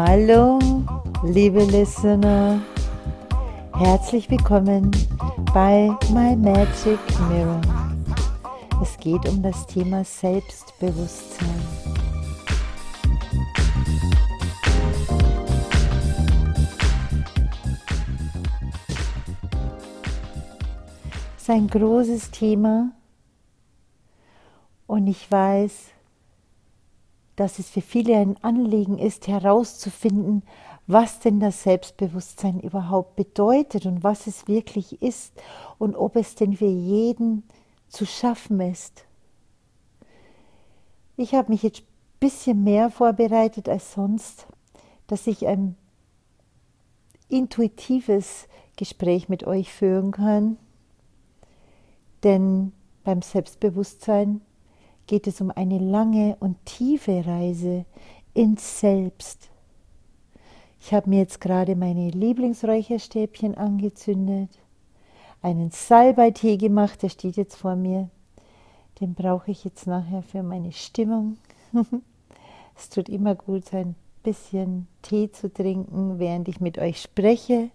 Hallo, liebe Listener. Herzlich willkommen bei My Magic Mirror. Es geht um das Thema Selbstbewusstsein. Es ist ein großes Thema und ich weiß, dass es für viele ein Anliegen ist, herauszufinden, was denn das Selbstbewusstsein überhaupt bedeutet und was es wirklich ist und ob es denn für jeden zu schaffen ist. Ich habe mich jetzt ein bisschen mehr vorbereitet als sonst, dass ich ein intuitives Gespräch mit euch führen kann. Denn beim Selbstbewusstsein geht es um eine lange und tiefe Reise ins Selbst. Ich habe mir jetzt gerade meine Lieblingsräucherstäbchen angezündet, einen Salbeitee gemacht, der steht jetzt vor mir. Den brauche ich jetzt nachher für meine Stimmung. es tut immer gut, ein bisschen Tee zu trinken, während ich mit euch spreche.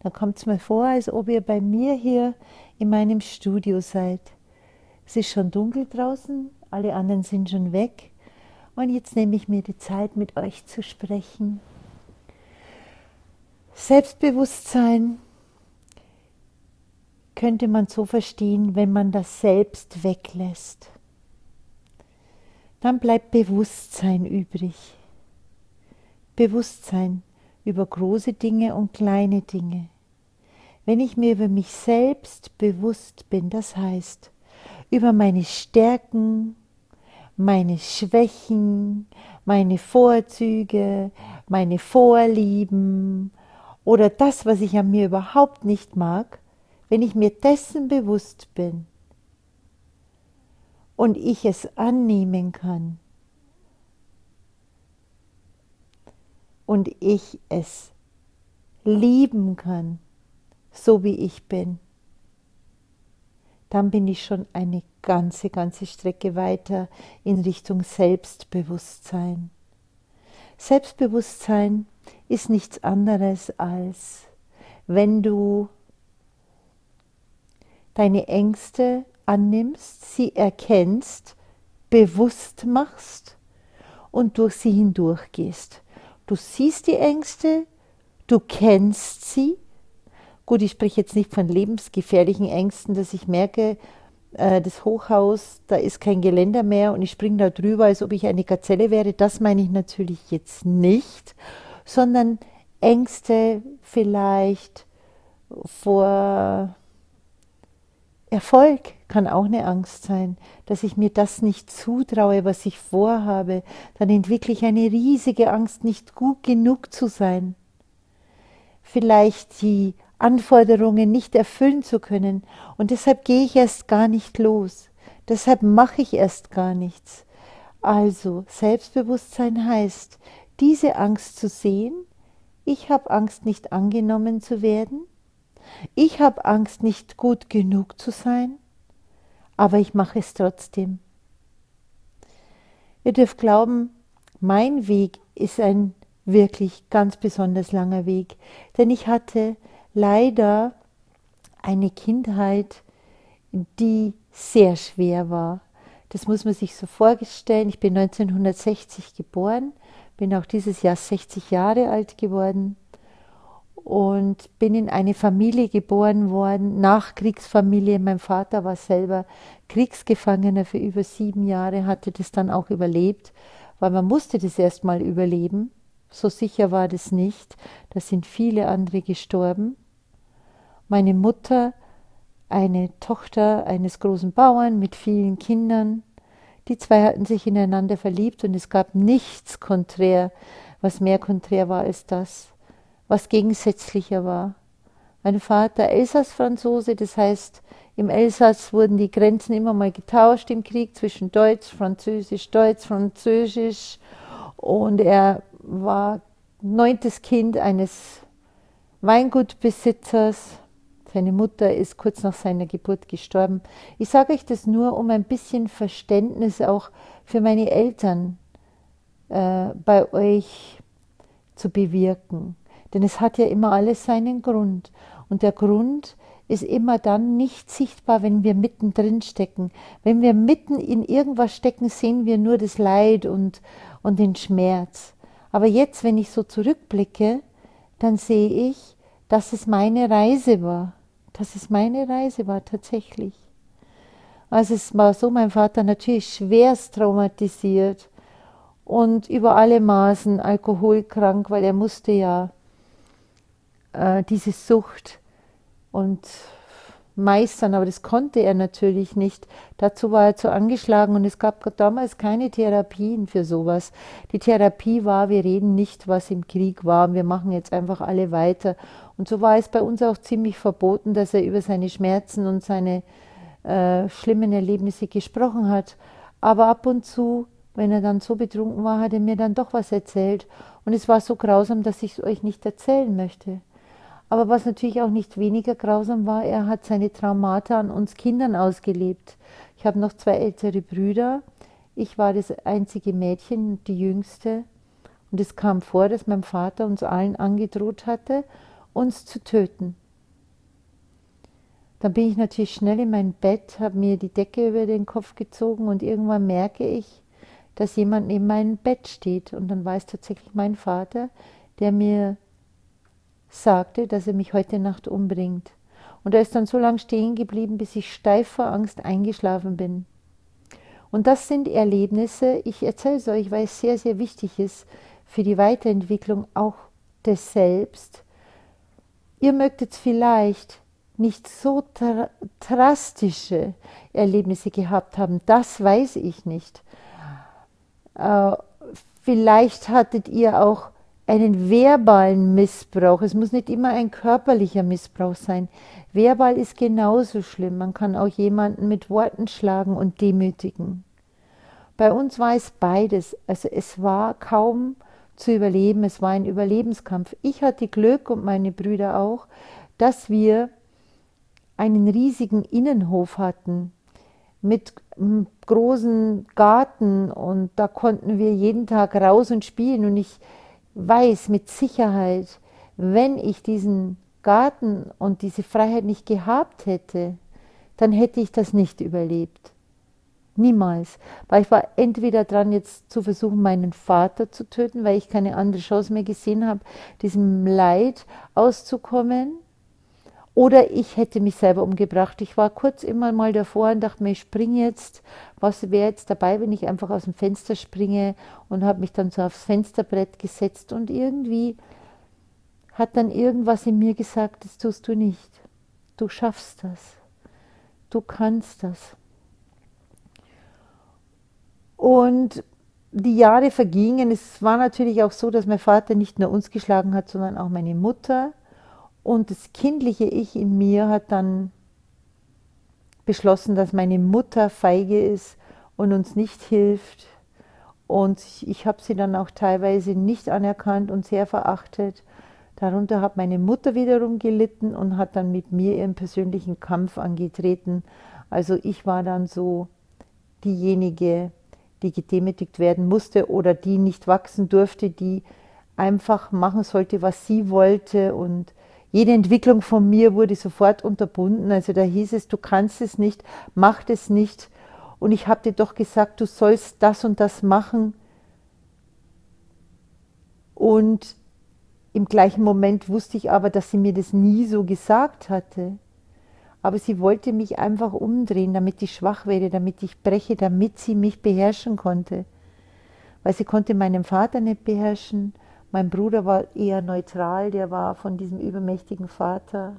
Da kommt es mir vor, als ob ihr bei mir hier in meinem Studio seid. Es ist schon dunkel draußen, alle anderen sind schon weg. Und jetzt nehme ich mir die Zeit, mit euch zu sprechen. Selbstbewusstsein könnte man so verstehen, wenn man das Selbst weglässt. Dann bleibt Bewusstsein übrig. Bewusstsein über große Dinge und kleine Dinge. Wenn ich mir über mich selbst bewusst bin, das heißt über meine Stärken, meine Schwächen, meine Vorzüge, meine Vorlieben oder das, was ich an mir überhaupt nicht mag, wenn ich mir dessen bewusst bin und ich es annehmen kann. Und ich es lieben kann, so wie ich bin, dann bin ich schon eine ganze, ganze Strecke weiter in Richtung Selbstbewusstsein. Selbstbewusstsein ist nichts anderes als, wenn du deine Ängste annimmst, sie erkennst, bewusst machst und durch sie hindurchgehst. Du siehst die Ängste, du kennst sie Gut, ich spreche jetzt nicht von lebensgefährlichen Ängsten, dass ich merke, das Hochhaus, da ist kein Geländer mehr und ich springe da drüber, als ob ich eine Gazelle wäre. Das meine ich natürlich jetzt nicht, sondern Ängste vielleicht vor Erfolg kann auch eine Angst sein, dass ich mir das nicht zutraue, was ich vorhabe. Dann entwickle ich eine riesige Angst, nicht gut genug zu sein. Vielleicht die Anforderungen nicht erfüllen zu können. Und deshalb gehe ich erst gar nicht los. Deshalb mache ich erst gar nichts. Also Selbstbewusstsein heißt, diese Angst zu sehen, ich habe Angst, nicht angenommen zu werden, ich habe Angst, nicht gut genug zu sein, aber ich mache es trotzdem. Ihr dürft glauben, mein Weg ist ein wirklich ganz besonders langer Weg, denn ich hatte leider eine Kindheit, die sehr schwer war. Das muss man sich so vorstellen. Ich bin 1960 geboren, bin auch dieses Jahr 60 Jahre alt geworden und bin in eine Familie geboren worden, Nachkriegsfamilie. Mein Vater war selber Kriegsgefangener für über sieben Jahre, hatte das dann auch überlebt, weil man musste das erstmal überleben. So sicher war das nicht. Da sind viele andere gestorben. Meine Mutter, eine Tochter eines großen Bauern mit vielen Kindern. Die zwei hatten sich ineinander verliebt und es gab nichts konträr, was mehr konträr war als das, was gegensätzlicher war. Mein Vater Elsass-Franzose, das heißt, im Elsass wurden die Grenzen immer mal getauscht im Krieg zwischen Deutsch, Französisch, Deutsch, Französisch. Und er war neuntes Kind eines Weingutbesitzers seine Mutter ist kurz nach seiner Geburt gestorben. Ich sage euch das nur, um ein bisschen Verständnis auch für meine Eltern äh, bei euch zu bewirken. Denn es hat ja immer alles seinen Grund. Und der Grund ist immer dann nicht sichtbar, wenn wir mittendrin stecken. Wenn wir mitten in irgendwas stecken, sehen wir nur das Leid und, und den Schmerz. Aber jetzt, wenn ich so zurückblicke, dann sehe ich, dass es meine Reise war. Dass es meine Reise war, tatsächlich. Also es war so, mein Vater natürlich schwerst traumatisiert und über alle Maßen alkoholkrank, weil er musste ja äh, diese Sucht und meistern, aber das konnte er natürlich nicht. Dazu war er zu angeschlagen und es gab damals keine Therapien für sowas. Die Therapie war, wir reden nicht, was im Krieg war, wir machen jetzt einfach alle weiter. Und so war es bei uns auch ziemlich verboten, dass er über seine Schmerzen und seine äh, schlimmen Erlebnisse gesprochen hat. Aber ab und zu, wenn er dann so betrunken war, hat er mir dann doch was erzählt. Und es war so grausam, dass ich es euch nicht erzählen möchte. Aber was natürlich auch nicht weniger grausam war, er hat seine Traumata an uns Kindern ausgelebt. Ich habe noch zwei ältere Brüder. Ich war das einzige Mädchen, die jüngste. Und es kam vor, dass mein Vater uns allen angedroht hatte, uns zu töten. Dann bin ich natürlich schnell in mein Bett, habe mir die Decke über den Kopf gezogen und irgendwann merke ich, dass jemand neben meinem Bett steht. Und dann war es tatsächlich mein Vater, der mir sagte, dass er mich heute Nacht umbringt. Und er ist dann so lange stehen geblieben, bis ich steif vor Angst eingeschlafen bin. Und das sind Erlebnisse, ich erzähle es euch, weil es sehr, sehr wichtig ist für die Weiterentwicklung auch des Selbst. Ihr mögt jetzt vielleicht nicht so drastische Erlebnisse gehabt haben, das weiß ich nicht. Äh, vielleicht hattet ihr auch einen verbalen Missbrauch. Es muss nicht immer ein körperlicher Missbrauch sein. Verbal ist genauso schlimm. Man kann auch jemanden mit Worten schlagen und demütigen. Bei uns war es beides. Also es war kaum zu überleben. Es war ein Überlebenskampf. Ich hatte Glück und meine Brüder auch, dass wir einen riesigen Innenhof hatten mit großen Garten und da konnten wir jeden Tag raus und spielen und ich weiß mit Sicherheit, wenn ich diesen Garten und diese Freiheit nicht gehabt hätte, dann hätte ich das nicht überlebt. Niemals. Weil ich war entweder dran, jetzt zu versuchen, meinen Vater zu töten, weil ich keine andere Chance mehr gesehen habe, diesem Leid auszukommen. Oder ich hätte mich selber umgebracht. Ich war kurz immer mal davor und dachte mir, ich springe jetzt. Was wäre jetzt dabei, wenn ich einfach aus dem Fenster springe und habe mich dann so aufs Fensterbrett gesetzt und irgendwie hat dann irgendwas in mir gesagt, das tust du nicht. Du schaffst das. Du kannst das. Und die Jahre vergingen. Es war natürlich auch so, dass mein Vater nicht nur uns geschlagen hat, sondern auch meine Mutter. Und das kindliche Ich in mir hat dann beschlossen, dass meine Mutter feige ist und uns nicht hilft. Und ich habe sie dann auch teilweise nicht anerkannt und sehr verachtet. Darunter hat meine Mutter wiederum gelitten und hat dann mit mir ihren persönlichen Kampf angetreten. Also ich war dann so diejenige, die gedemütigt werden musste oder die nicht wachsen durfte, die einfach machen sollte, was sie wollte und jede Entwicklung von mir wurde sofort unterbunden. Also da hieß es, du kannst es nicht, mach es nicht. Und ich habe dir doch gesagt, du sollst das und das machen. Und im gleichen Moment wusste ich aber, dass sie mir das nie so gesagt hatte. Aber sie wollte mich einfach umdrehen, damit ich schwach werde, damit ich breche, damit sie mich beherrschen konnte. Weil sie konnte meinen Vater nicht beherrschen mein Bruder war eher neutral, der war von diesem übermächtigen Vater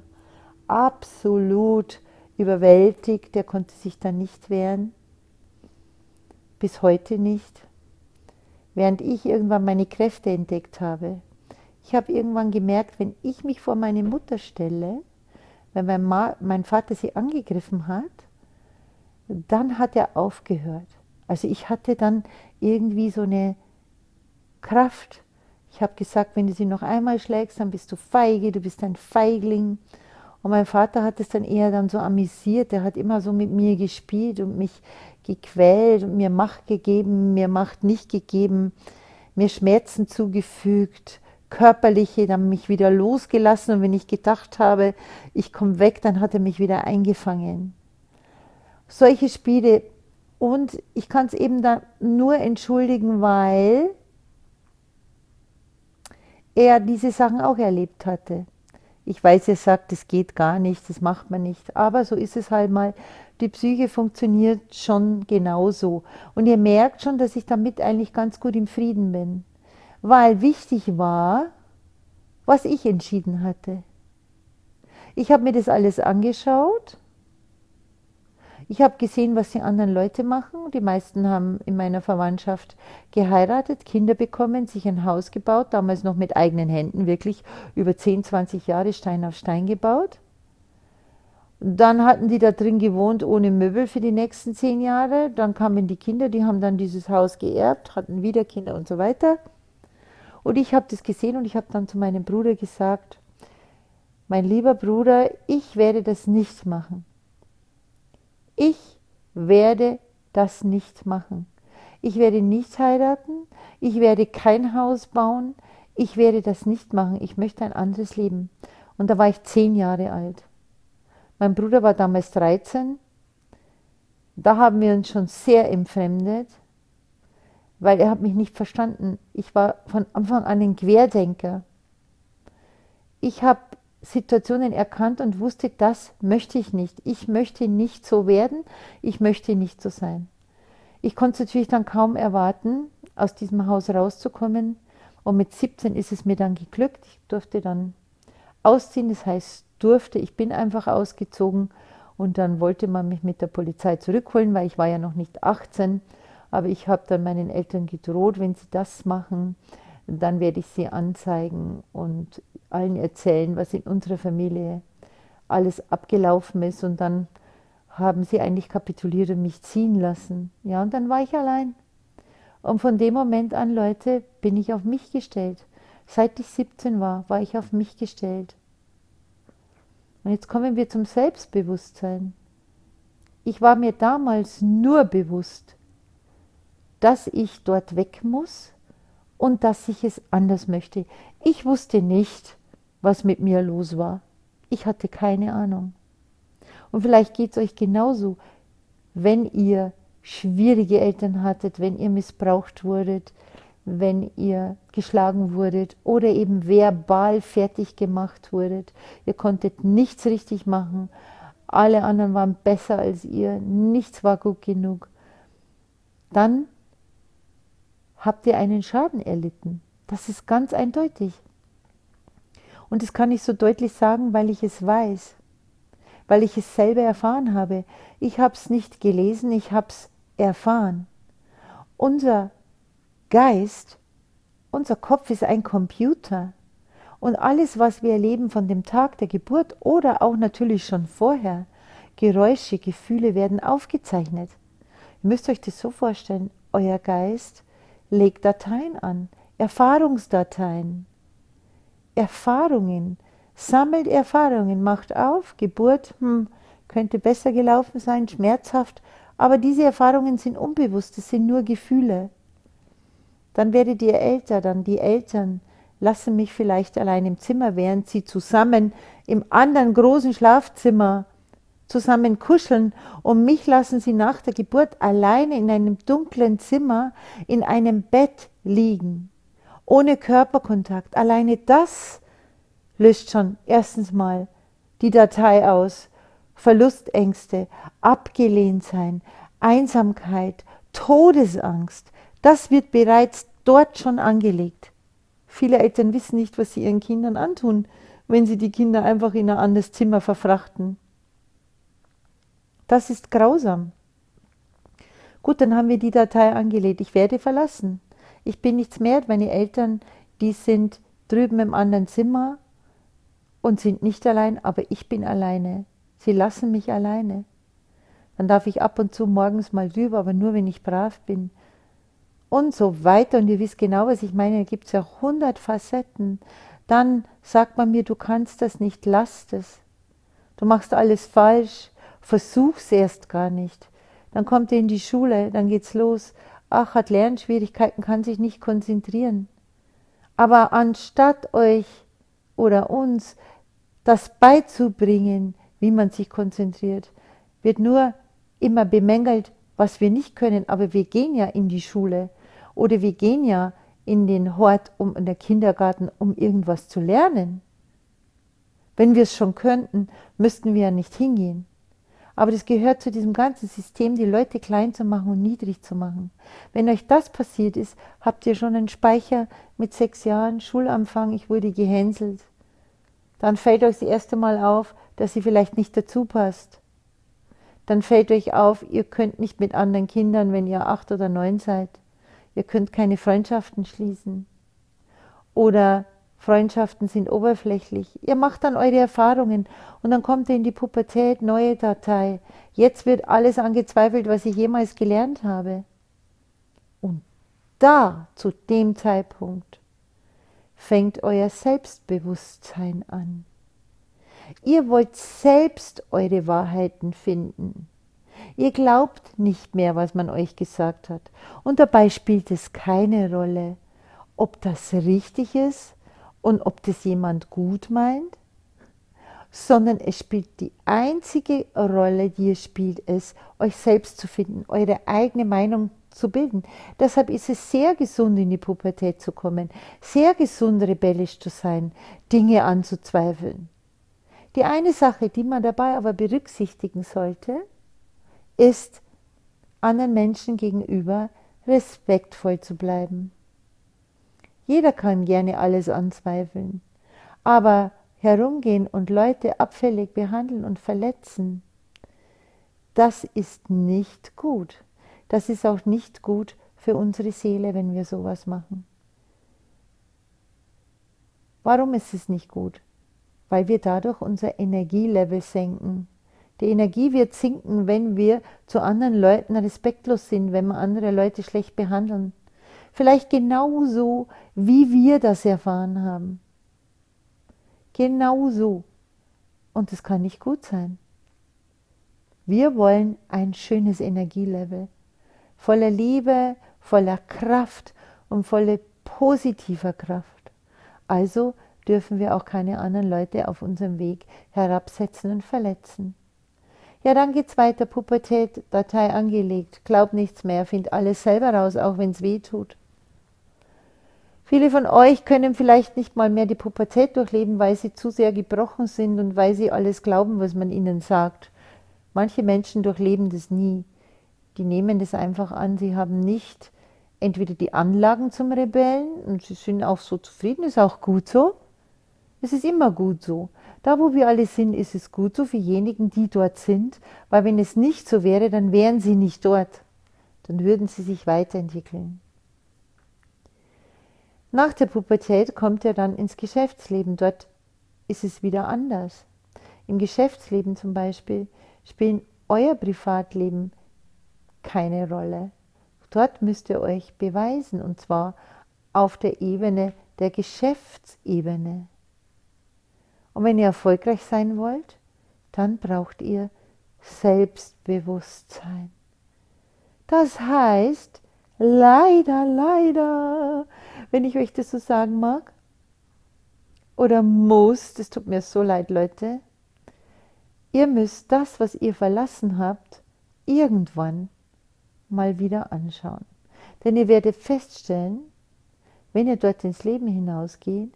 absolut überwältigt, der konnte sich dann nicht wehren, bis heute nicht. Während ich irgendwann meine Kräfte entdeckt habe. Ich habe irgendwann gemerkt, wenn ich mich vor meine Mutter stelle, wenn mein, Ma mein Vater sie angegriffen hat, dann hat er aufgehört. Also ich hatte dann irgendwie so eine Kraft, ich habe gesagt, wenn du sie noch einmal schlägst, dann bist du feige, du bist ein Feigling. Und mein Vater hat es dann eher dann so amüsiert. Er hat immer so mit mir gespielt und mich gequält und mir Macht gegeben, mir Macht nicht gegeben, mir Schmerzen zugefügt, körperliche, dann mich wieder losgelassen und wenn ich gedacht habe, ich komme weg, dann hat er mich wieder eingefangen. Solche Spiele und ich kann es eben dann nur entschuldigen, weil er diese Sachen auch erlebt hatte. Ich weiß, er sagt, das geht gar nicht, das macht man nicht, aber so ist es halt mal. Die Psyche funktioniert schon genauso. Und ihr merkt schon, dass ich damit eigentlich ganz gut im Frieden bin weil wichtig war, was ich entschieden hatte. Ich habe mir das alles angeschaut. Ich habe gesehen, was die anderen Leute machen. Die meisten haben in meiner Verwandtschaft geheiratet, Kinder bekommen, sich ein Haus gebaut, damals noch mit eigenen Händen, wirklich über 10, 20 Jahre Stein auf Stein gebaut. Dann hatten die da drin gewohnt ohne Möbel für die nächsten zehn Jahre. Dann kamen die Kinder, die haben dann dieses Haus geerbt, hatten wieder Kinder und so weiter. Und ich habe das gesehen und ich habe dann zu meinem Bruder gesagt, mein lieber Bruder, ich werde das nicht machen. Ich werde das nicht machen. Ich werde nicht heiraten, ich werde kein Haus bauen, ich werde das nicht machen. Ich möchte ein anderes Leben. Und da war ich zehn Jahre alt. Mein Bruder war damals 13. Da haben wir uns schon sehr entfremdet weil er hat mich nicht verstanden. Ich war von Anfang an ein Querdenker. Ich habe Situationen erkannt und wusste, das möchte ich nicht. Ich möchte nicht so werden, ich möchte nicht so sein. Ich konnte natürlich dann kaum erwarten, aus diesem Haus rauszukommen. Und mit 17 ist es mir dann geglückt. Ich durfte dann ausziehen, das heißt durfte, ich bin einfach ausgezogen und dann wollte man mich mit der Polizei zurückholen, weil ich war ja noch nicht 18 aber ich habe dann meinen Eltern gedroht, wenn sie das machen, dann werde ich sie anzeigen und allen erzählen, was in unserer Familie alles abgelaufen ist. Und dann haben sie eigentlich kapituliert und mich ziehen lassen. Ja, und dann war ich allein. Und von dem Moment an, Leute, bin ich auf mich gestellt. Seit ich 17 war, war ich auf mich gestellt. Und jetzt kommen wir zum Selbstbewusstsein. Ich war mir damals nur bewusst, dass ich dort weg muss und dass ich es anders möchte. Ich wusste nicht, was mit mir los war. Ich hatte keine Ahnung. Und vielleicht geht es euch genauso, wenn ihr schwierige Eltern hattet, wenn ihr missbraucht wurdet, wenn ihr geschlagen wurdet oder eben verbal fertig gemacht wurdet. Ihr konntet nichts richtig machen. Alle anderen waren besser als ihr. Nichts war gut genug. Dann habt ihr einen Schaden erlitten. Das ist ganz eindeutig. Und das kann ich so deutlich sagen, weil ich es weiß, weil ich es selber erfahren habe. Ich habe es nicht gelesen, ich habe es erfahren. Unser Geist, unser Kopf ist ein Computer. Und alles, was wir erleben von dem Tag der Geburt oder auch natürlich schon vorher, Geräusche, Gefühle werden aufgezeichnet. Ihr müsst euch das so vorstellen, euer Geist legt Dateien an, Erfahrungsdateien, Erfahrungen, sammelt Erfahrungen, macht auf, Geburt hm, könnte besser gelaufen sein, schmerzhaft, aber diese Erfahrungen sind unbewusst, es sind nur Gefühle. Dann werdet ihr älter, dann die Eltern lassen mich vielleicht allein im Zimmer, während sie zusammen im anderen großen Schlafzimmer zusammen kuscheln und mich lassen sie nach der Geburt alleine in einem dunklen Zimmer in einem Bett liegen, ohne Körperkontakt. Alleine das löscht schon erstens mal die Datei aus. Verlustängste, abgelehnt sein, Einsamkeit, Todesangst, das wird bereits dort schon angelegt. Viele Eltern wissen nicht, was sie ihren Kindern antun, wenn sie die Kinder einfach in ein anderes Zimmer verfrachten. Das ist grausam. Gut, dann haben wir die Datei angelegt. Ich werde verlassen. Ich bin nichts mehr. Meine Eltern, die sind drüben im anderen Zimmer und sind nicht allein, aber ich bin alleine. Sie lassen mich alleine. Dann darf ich ab und zu morgens mal rüber, aber nur wenn ich brav bin. Und so weiter. Und ihr wisst genau, was ich meine. Da gibt es ja hundert Facetten. Dann sagt man mir, du kannst das nicht, lass es. Du machst alles falsch. Versuch's erst gar nicht. Dann kommt er in die Schule, dann geht's los. Ach, hat Lernschwierigkeiten, kann sich nicht konzentrieren. Aber anstatt euch oder uns das beizubringen, wie man sich konzentriert, wird nur immer bemängelt, was wir nicht können. Aber wir gehen ja in die Schule oder wir gehen ja in den Hort, um in der Kindergarten, um irgendwas zu lernen. Wenn wir es schon könnten, müssten wir ja nicht hingehen. Aber das gehört zu diesem ganzen System, die Leute klein zu machen und niedrig zu machen. Wenn euch das passiert ist, habt ihr schon einen Speicher mit sechs Jahren, Schulanfang, ich wurde gehänselt. Dann fällt euch das erste Mal auf, dass ihr vielleicht nicht dazu passt. Dann fällt euch auf, ihr könnt nicht mit anderen Kindern, wenn ihr acht oder neun seid. Ihr könnt keine Freundschaften schließen. Oder Freundschaften sind oberflächlich. Ihr macht dann eure Erfahrungen und dann kommt ihr in die Pubertät, neue Datei. Jetzt wird alles angezweifelt, was ich jemals gelernt habe. Und da, zu dem Zeitpunkt, fängt euer Selbstbewusstsein an. Ihr wollt selbst eure Wahrheiten finden. Ihr glaubt nicht mehr, was man euch gesagt hat. Und dabei spielt es keine Rolle, ob das richtig ist und ob das jemand gut meint, sondern es spielt die einzige Rolle, die es spielt, ist, euch selbst zu finden, eure eigene Meinung zu bilden. Deshalb ist es sehr gesund, in die Pubertät zu kommen, sehr gesund, rebellisch zu sein, Dinge anzuzweifeln. Die eine Sache, die man dabei aber berücksichtigen sollte, ist, anderen Menschen gegenüber respektvoll zu bleiben. Jeder kann gerne alles anzweifeln, aber herumgehen und Leute abfällig behandeln und verletzen, das ist nicht gut. Das ist auch nicht gut für unsere Seele, wenn wir sowas machen. Warum ist es nicht gut? Weil wir dadurch unser Energielevel senken. Die Energie wird sinken, wenn wir zu anderen Leuten respektlos sind, wenn wir andere Leute schlecht behandeln. Vielleicht genauso, wie wir das erfahren haben. Genauso. Und es kann nicht gut sein. Wir wollen ein schönes Energielevel, voller Liebe, voller Kraft und voller positiver Kraft. Also dürfen wir auch keine anderen Leute auf unserem Weg herabsetzen und verletzen. Ja, dann geht's weiter. Pubertät, Datei angelegt. Glaub nichts mehr, find alles selber raus, auch wenn's weh tut. Viele von euch können vielleicht nicht mal mehr die Pubertät durchleben, weil sie zu sehr gebrochen sind und weil sie alles glauben, was man ihnen sagt. Manche Menschen durchleben das nie. Die nehmen das einfach an. Sie haben nicht entweder die Anlagen zum Rebellen und sie sind auch so zufrieden, ist auch gut so. Es ist immer gut so. Da, wo wir alle sind, ist es gut so für diejenigen, die dort sind, weil wenn es nicht so wäre, dann wären sie nicht dort. Dann würden sie sich weiterentwickeln. Nach der Pubertät kommt er dann ins Geschäftsleben. Dort ist es wieder anders. Im Geschäftsleben zum Beispiel spielen euer Privatleben keine Rolle. Dort müsst ihr euch beweisen und zwar auf der Ebene der Geschäftsebene. Und wenn ihr erfolgreich sein wollt, dann braucht ihr Selbstbewusstsein. Das heißt, leider, leider, wenn ich euch das so sagen mag. Oder muss, das tut mir so leid, Leute. Ihr müsst das, was ihr verlassen habt, irgendwann mal wieder anschauen. Denn ihr werdet feststellen, wenn ihr dort ins Leben hinausgeht,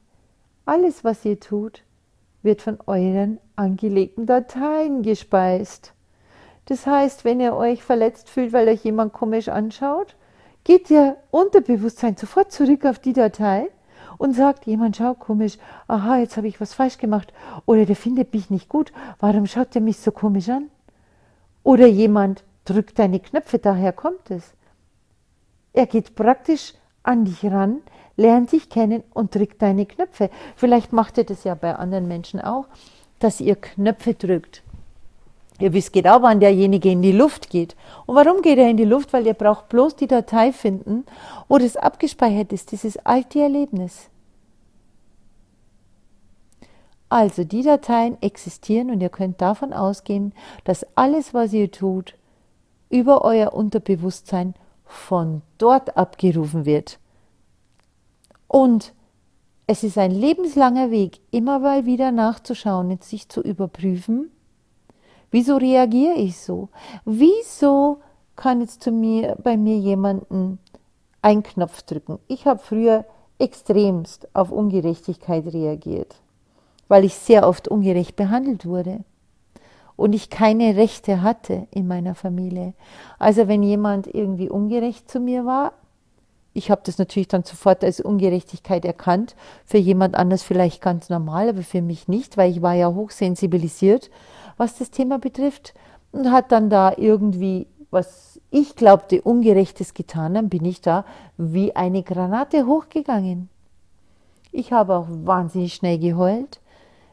alles, was ihr tut, wird von euren angelegten Dateien gespeist. Das heißt, wenn ihr euch verletzt fühlt, weil euch jemand komisch anschaut, geht der Unterbewusstsein sofort zurück auf die Datei und sagt, jemand schaut komisch, aha, jetzt habe ich was falsch gemacht oder der findet mich nicht gut, warum schaut der mich so komisch an? Oder jemand drückt deine Knöpfe, daher kommt es. Er geht praktisch an dich ran, lernt dich kennen und drückt deine Knöpfe. Vielleicht macht ihr das ja bei anderen Menschen auch, dass ihr Knöpfe drückt. Ihr wisst genau, wann derjenige in die Luft geht. Und warum geht er in die Luft? Weil ihr braucht bloß die Datei finden, wo das abgespeichert ist, dieses alte Erlebnis. Also die Dateien existieren und ihr könnt davon ausgehen, dass alles, was ihr tut, über euer Unterbewusstsein von dort abgerufen wird. Und es ist ein lebenslanger Weg, immer mal wieder nachzuschauen und sich zu überprüfen, wieso reagiere ich so? Wieso kann jetzt zu mir, bei mir jemanden einen Knopf drücken? Ich habe früher extremst auf Ungerechtigkeit reagiert, weil ich sehr oft ungerecht behandelt wurde und ich keine Rechte hatte in meiner Familie. Also wenn jemand irgendwie ungerecht zu mir war, ich habe das natürlich dann sofort als Ungerechtigkeit erkannt, für jemand anders vielleicht ganz normal, aber für mich nicht, weil ich war ja hochsensibilisiert, was das Thema betrifft und hat dann da irgendwie was ich glaubte Ungerechtes getan, dann bin ich da wie eine Granate hochgegangen. Ich habe auch wahnsinnig schnell geheult,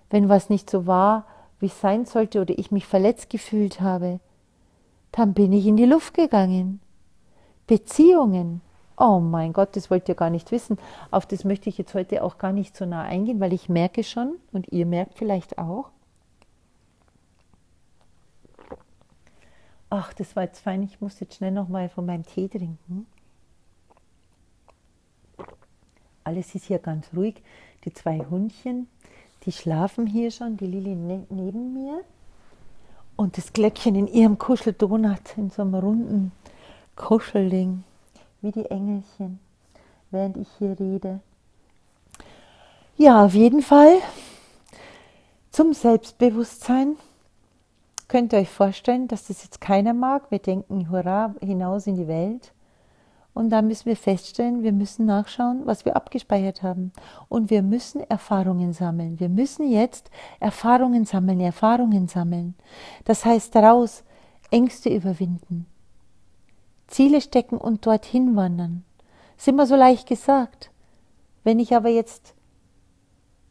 wenn was nicht so war, wie es sein sollte oder ich mich verletzt gefühlt habe. Dann bin ich in die Luft gegangen. Beziehungen. Oh mein Gott, das wollt ihr gar nicht wissen. Auf das möchte ich jetzt heute auch gar nicht so nah eingehen, weil ich merke schon, und ihr merkt vielleicht auch, ach, das war jetzt fein, ich muss jetzt schnell nochmal von meinem Tee trinken. Alles ist hier ganz ruhig. Die zwei Hundchen, die schlafen hier schon, die Lili ne neben mir. Und das Glöckchen in ihrem Kuscheldonut, in so einem runden Kuschelding, wie die Engelchen, während ich hier rede. Ja, auf jeden Fall zum Selbstbewusstsein könnt ihr euch vorstellen, dass das jetzt keiner mag. Wir denken, hurra, hinaus in die Welt. Und dann müssen wir feststellen, wir müssen nachschauen, was wir abgespeichert haben. Und wir müssen Erfahrungen sammeln. Wir müssen jetzt Erfahrungen sammeln, Erfahrungen sammeln. Das heißt daraus Ängste überwinden, Ziele stecken und dorthin wandern. Ist immer so leicht gesagt. Wenn ich aber jetzt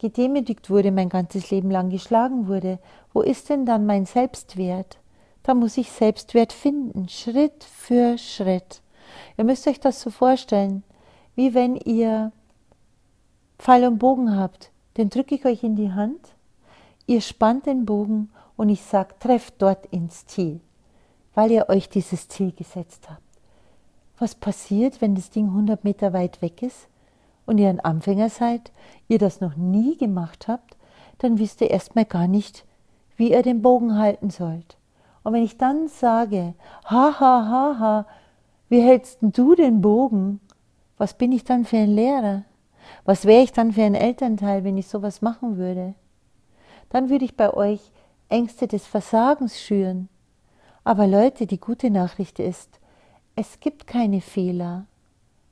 gedemütigt wurde, mein ganzes Leben lang geschlagen wurde, wo ist denn dann mein Selbstwert? Da muss ich Selbstwert finden, Schritt für Schritt. Ihr müsst euch das so vorstellen, wie wenn ihr Pfeil und Bogen habt, den drücke ich euch in die Hand, ihr spannt den Bogen und ich sage, trefft dort ins Ziel, weil ihr euch dieses Ziel gesetzt habt. Was passiert, wenn das Ding 100 Meter weit weg ist? Und ihr ein Anfänger seid, ihr das noch nie gemacht habt, dann wisst ihr erstmal gar nicht, wie ihr den Bogen halten sollt. Und wenn ich dann sage, ha, ha, ha, ha, wie hältst du den Bogen? Was bin ich dann für ein Lehrer? Was wäre ich dann für ein Elternteil, wenn ich sowas machen würde? Dann würde ich bei euch Ängste des Versagens schüren. Aber Leute, die gute Nachricht ist, es gibt keine Fehler.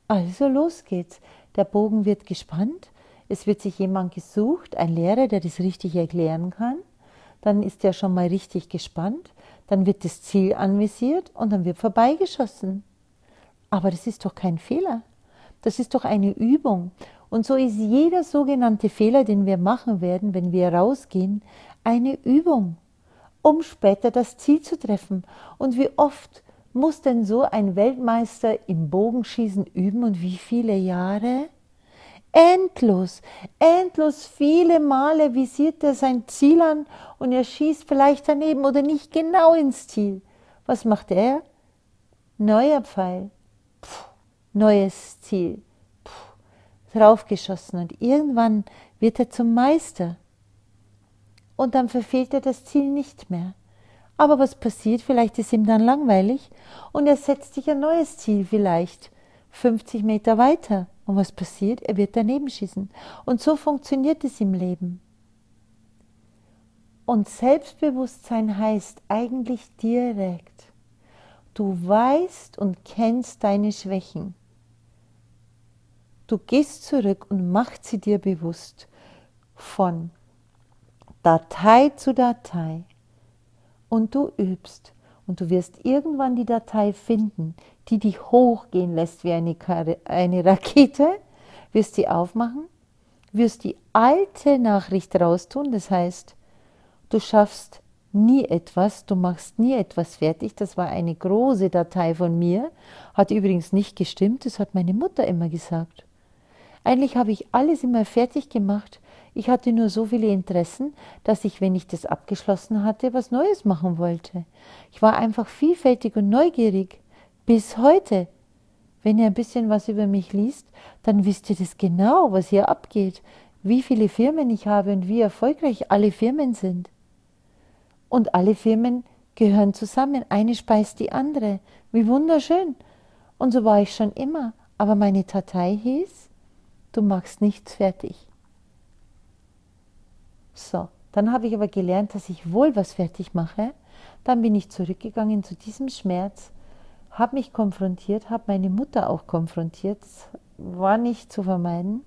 Also los geht's. Der Bogen wird gespannt. Es wird sich jemand gesucht, ein Lehrer, der das richtig erklären kann. Dann ist er schon mal richtig gespannt. Dann wird das Ziel anvisiert und dann wird vorbeigeschossen. Aber das ist doch kein Fehler. Das ist doch eine Übung. Und so ist jeder sogenannte Fehler, den wir machen werden, wenn wir rausgehen, eine Übung, um später das Ziel zu treffen. Und wie oft muss denn so ein Weltmeister im Bogenschießen üben und wie viele Jahre? Endlos, endlos viele Male visiert er sein Ziel an und er schießt vielleicht daneben oder nicht genau ins Ziel. Was macht er? Neuer Pfeil, Puh, neues Ziel, Puh, draufgeschossen und irgendwann wird er zum Meister. Und dann verfehlt er das Ziel nicht mehr. Aber was passiert? Vielleicht ist ihm dann langweilig und er setzt sich ein neues Ziel, vielleicht 50 Meter weiter. Und was passiert? Er wird daneben schießen. Und so funktioniert es im Leben. Und Selbstbewusstsein heißt eigentlich direkt, du weißt und kennst deine Schwächen. Du gehst zurück und machst sie dir bewusst von Datei zu Datei und du übst. Und du wirst irgendwann die Datei finden, die dich hochgehen lässt wie eine, eine Rakete, wirst die aufmachen, wirst die alte Nachricht raustun, das heißt, du schaffst nie etwas, du machst nie etwas fertig. Das war eine große Datei von mir, hat übrigens nicht gestimmt, das hat meine Mutter immer gesagt. Eigentlich habe ich alles immer fertig gemacht, ich hatte nur so viele Interessen, dass ich, wenn ich das abgeschlossen hatte, was Neues machen wollte. Ich war einfach vielfältig und neugierig. Bis heute. Wenn ihr ein bisschen was über mich liest, dann wisst ihr das genau, was hier abgeht, wie viele Firmen ich habe und wie erfolgreich alle Firmen sind. Und alle Firmen gehören zusammen, eine speist die andere. Wie wunderschön. Und so war ich schon immer. Aber meine Datei hieß, du machst nichts fertig. So, dann habe ich aber gelernt, dass ich wohl was fertig mache. Dann bin ich zurückgegangen zu diesem Schmerz, habe mich konfrontiert, habe meine Mutter auch konfrontiert. War nicht zu vermeiden.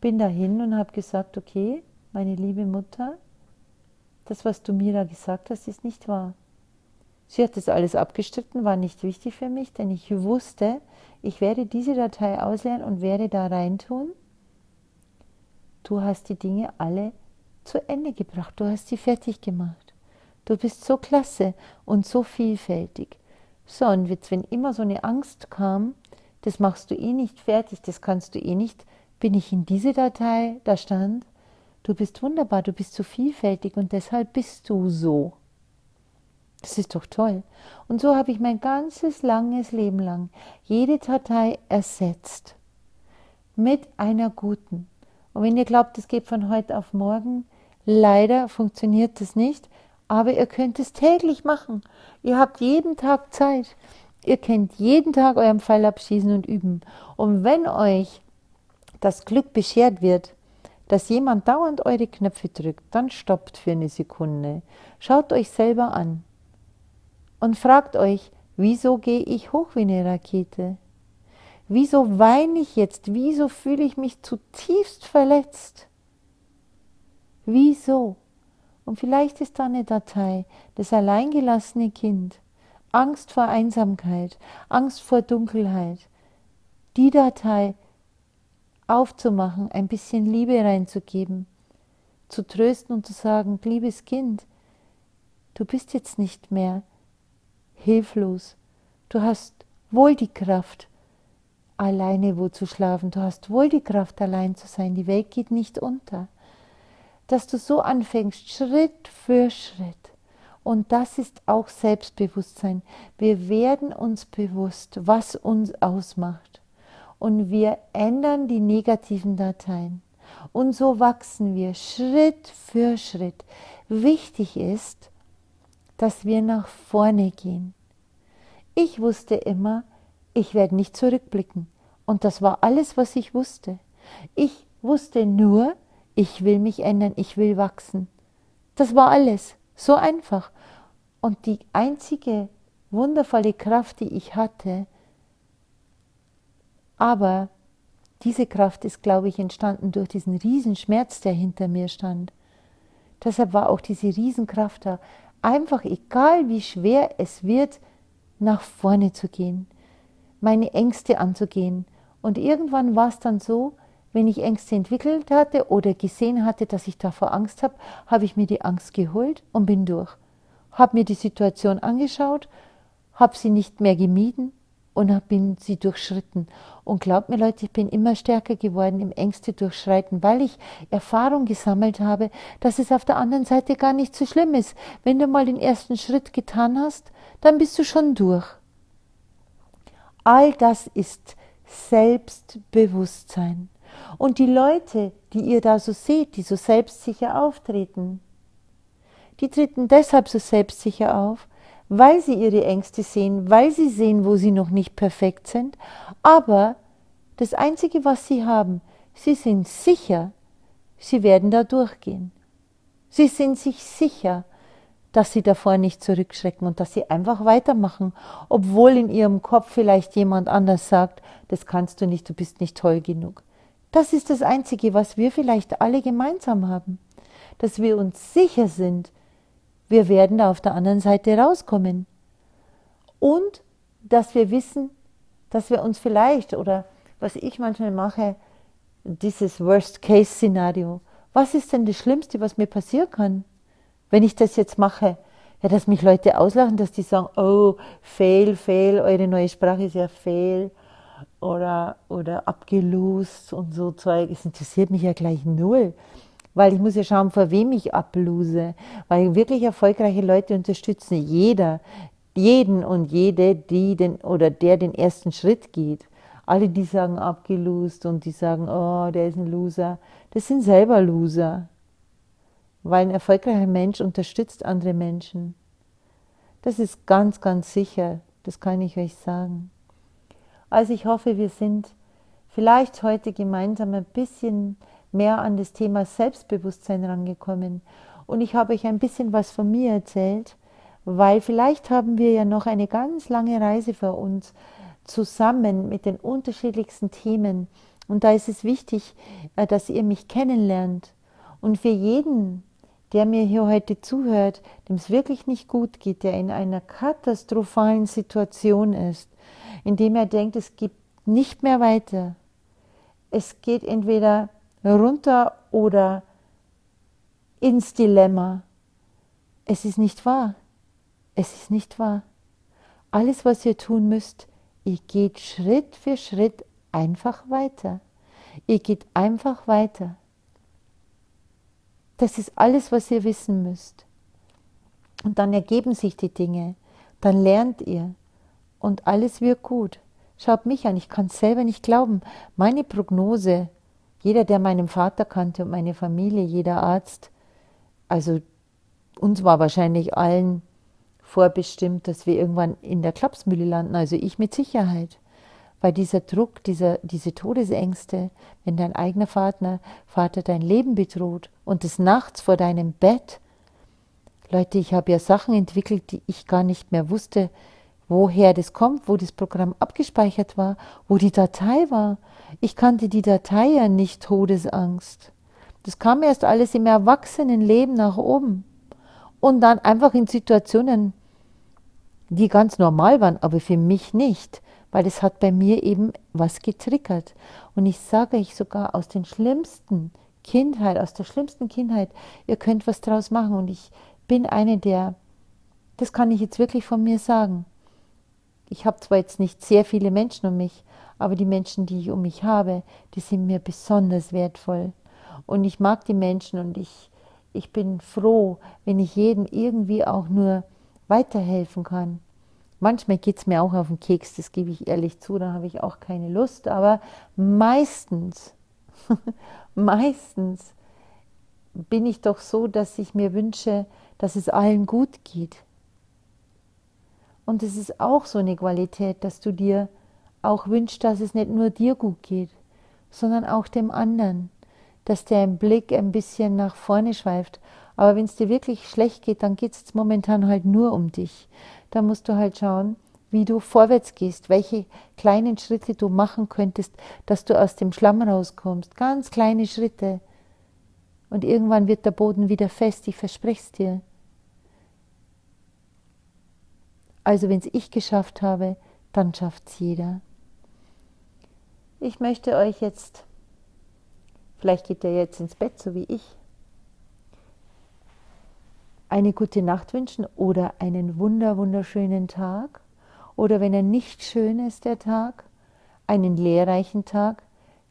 Bin dahin und habe gesagt, okay, meine liebe Mutter, das, was du mir da gesagt hast, ist nicht wahr. Sie hat das alles abgestritten, war nicht wichtig für mich, denn ich wusste, ich werde diese Datei ausleeren und werde da reintun. Du hast die Dinge alle zu Ende gebracht, du hast sie fertig gemacht. Du bist so klasse und so vielfältig. So, und jetzt, wenn immer so eine Angst kam, das machst du eh nicht fertig, das kannst du eh nicht, bin ich in diese Datei, da stand, du bist wunderbar, du bist so vielfältig und deshalb bist du so. Das ist doch toll. Und so habe ich mein ganzes langes Leben lang jede Datei ersetzt mit einer guten. Und wenn ihr glaubt, es geht von heute auf morgen, leider funktioniert das nicht, aber ihr könnt es täglich machen. Ihr habt jeden Tag Zeit. Ihr könnt jeden Tag euren Pfeil abschießen und üben. Und wenn euch das Glück beschert wird, dass jemand dauernd eure Knöpfe drückt, dann stoppt für eine Sekunde. Schaut euch selber an und fragt euch, wieso gehe ich hoch wie eine Rakete? Wieso weine ich jetzt? Wieso fühle ich mich zutiefst verletzt? Wieso? Und vielleicht ist da eine Datei, das alleingelassene Kind, Angst vor Einsamkeit, Angst vor Dunkelheit. Die Datei aufzumachen, ein bisschen Liebe reinzugeben, zu trösten und zu sagen, liebes Kind, du bist jetzt nicht mehr hilflos. Du hast wohl die Kraft, alleine wo zu schlafen. Du hast wohl die Kraft, allein zu sein. Die Welt geht nicht unter. Dass du so anfängst, Schritt für Schritt. Und das ist auch Selbstbewusstsein. Wir werden uns bewusst, was uns ausmacht. Und wir ändern die negativen Dateien. Und so wachsen wir Schritt für Schritt. Wichtig ist, dass wir nach vorne gehen. Ich wusste immer, ich werde nicht zurückblicken. Und das war alles, was ich wusste. Ich wusste nur, ich will mich ändern, ich will wachsen. Das war alles. So einfach. Und die einzige wundervolle Kraft, die ich hatte, aber diese Kraft ist, glaube ich, entstanden durch diesen Riesenschmerz, der hinter mir stand. Deshalb war auch diese Riesenkraft da einfach egal wie schwer es wird, nach vorne zu gehen, meine Ängste anzugehen. Und irgendwann war es dann so, wenn ich Ängste entwickelt hatte oder gesehen hatte, dass ich davor Angst habe, habe ich mir die Angst geholt und bin durch. Habe mir die Situation angeschaut, habe sie nicht mehr gemieden und bin sie durchschritten. Und glaubt mir Leute, ich bin immer stärker geworden im Ängste durchschreiten, weil ich Erfahrung gesammelt habe, dass es auf der anderen Seite gar nicht so schlimm ist. Wenn du mal den ersten Schritt getan hast, dann bist du schon durch. All das ist Selbstbewusstsein. Und die Leute, die ihr da so seht, die so selbstsicher auftreten, die treten deshalb so selbstsicher auf, weil sie ihre Ängste sehen, weil sie sehen, wo sie noch nicht perfekt sind. Aber das Einzige, was sie haben, sie sind sicher, sie werden da durchgehen. Sie sind sich sicher, dass sie davor nicht zurückschrecken und dass sie einfach weitermachen, obwohl in ihrem Kopf vielleicht jemand anders sagt, das kannst du nicht, du bist nicht toll genug. Das ist das Einzige, was wir vielleicht alle gemeinsam haben, dass wir uns sicher sind, wir werden da auf der anderen Seite rauskommen. Und dass wir wissen, dass wir uns vielleicht, oder was ich manchmal mache, dieses Worst-Case-Szenario, was ist denn das Schlimmste, was mir passieren kann, wenn ich das jetzt mache? Ja, dass mich Leute auslachen, dass die sagen, oh, fail, fail, eure neue Sprache ist ja fail oder, oder abgelost und so Zeug. Es interessiert mich ja gleich null weil ich muss ja schauen, vor wem ich ablose, weil wirklich erfolgreiche Leute unterstützen jeder jeden und jede, die den oder der den ersten Schritt geht. Alle, die sagen abgelost und die sagen, oh, der ist ein Loser, das sind selber Loser. Weil ein erfolgreicher Mensch unterstützt andere Menschen. Das ist ganz, ganz sicher, das kann ich euch sagen. Also ich hoffe, wir sind vielleicht heute gemeinsam ein bisschen mehr an das Thema Selbstbewusstsein rangekommen. Und ich habe euch ein bisschen was von mir erzählt, weil vielleicht haben wir ja noch eine ganz lange Reise vor uns zusammen mit den unterschiedlichsten Themen. Und da ist es wichtig, äh, dass ihr mich kennenlernt. Und für jeden, der mir hier heute zuhört, dem es wirklich nicht gut geht, der in einer katastrophalen Situation ist, in dem er denkt, es gibt nicht mehr weiter. Es geht entweder runter oder ins Dilemma. Es ist nicht wahr. Es ist nicht wahr. Alles, was ihr tun müsst, ihr geht Schritt für Schritt einfach weiter. Ihr geht einfach weiter. Das ist alles, was ihr wissen müsst. Und dann ergeben sich die Dinge. Dann lernt ihr. Und alles wird gut. Schaut mich an, ich kann es selber nicht glauben. Meine Prognose, jeder, der meinen Vater kannte und meine Familie, jeder Arzt, also uns war wahrscheinlich allen vorbestimmt, dass wir irgendwann in der Klapsmühle landen, also ich mit Sicherheit. Weil dieser Druck, dieser, diese Todesängste, wenn dein eigener Vater, Vater dein Leben bedroht und des Nachts vor deinem Bett, Leute, ich habe ja Sachen entwickelt, die ich gar nicht mehr wusste, woher das kommt, wo das Programm abgespeichert war, wo die Datei war. Ich kannte die Datei ja nicht Todesangst. Das kam erst alles im Erwachsenenleben nach oben. Und dann einfach in Situationen, die ganz normal waren, aber für mich nicht, weil es hat bei mir eben was getriggert. Und ich sage euch sogar aus den schlimmsten Kindheit, aus der schlimmsten Kindheit, ihr könnt was draus machen. Und ich bin eine der, das kann ich jetzt wirklich von mir sagen. Ich habe zwar jetzt nicht sehr viele Menschen um mich, aber die Menschen, die ich um mich habe, die sind mir besonders wertvoll. Und ich mag die Menschen und ich, ich bin froh, wenn ich jedem irgendwie auch nur weiterhelfen kann. Manchmal geht es mir auch auf den Keks, das gebe ich ehrlich zu, da habe ich auch keine Lust, aber meistens, meistens bin ich doch so, dass ich mir wünsche, dass es allen gut geht. Und es ist auch so eine Qualität, dass du dir auch wünschst, dass es nicht nur dir gut geht, sondern auch dem anderen, dass der Blick ein bisschen nach vorne schweift. Aber wenn es dir wirklich schlecht geht, dann geht es momentan halt nur um dich da musst du halt schauen, wie du vorwärts gehst, welche kleinen Schritte du machen könntest, dass du aus dem Schlamm rauskommst. Ganz kleine Schritte. Und irgendwann wird der Boden wieder fest, ich verspreche es dir. Also wenn es ich geschafft habe, dann schafft es jeder. Ich möchte euch jetzt, vielleicht geht ihr jetzt ins Bett, so wie ich, eine gute Nacht wünschen oder einen wunder wunderschönen Tag oder wenn er nicht schön ist, der Tag, einen lehrreichen Tag,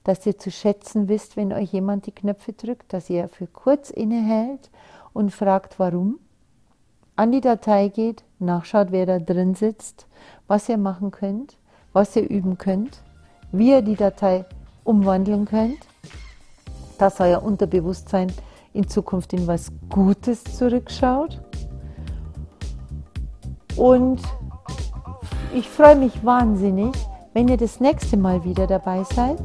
dass ihr zu schätzen wisst, wenn euch jemand die Knöpfe drückt, dass ihr für kurz innehält und fragt, warum, an die Datei geht, nachschaut, wer da drin sitzt, was ihr machen könnt, was ihr üben könnt, wie ihr die Datei umwandeln könnt, dass euer Unterbewusstsein in Zukunft in was Gutes zurückschaut. Und ich freue mich wahnsinnig, wenn ihr das nächste Mal wieder dabei seid.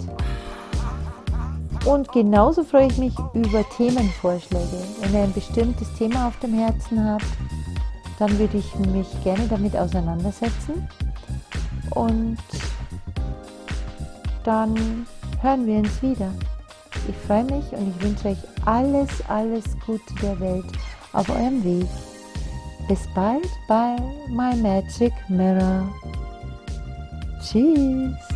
Und genauso freue ich mich über Themenvorschläge. Wenn ihr ein bestimmtes Thema auf dem Herzen habt, dann würde ich mich gerne damit auseinandersetzen. Und dann hören wir uns wieder. Ich freue mich und ich wünsche euch alles, alles Gute der Welt auf eurem Weg. Bis bald bei My Magic Mirror. Tschüss.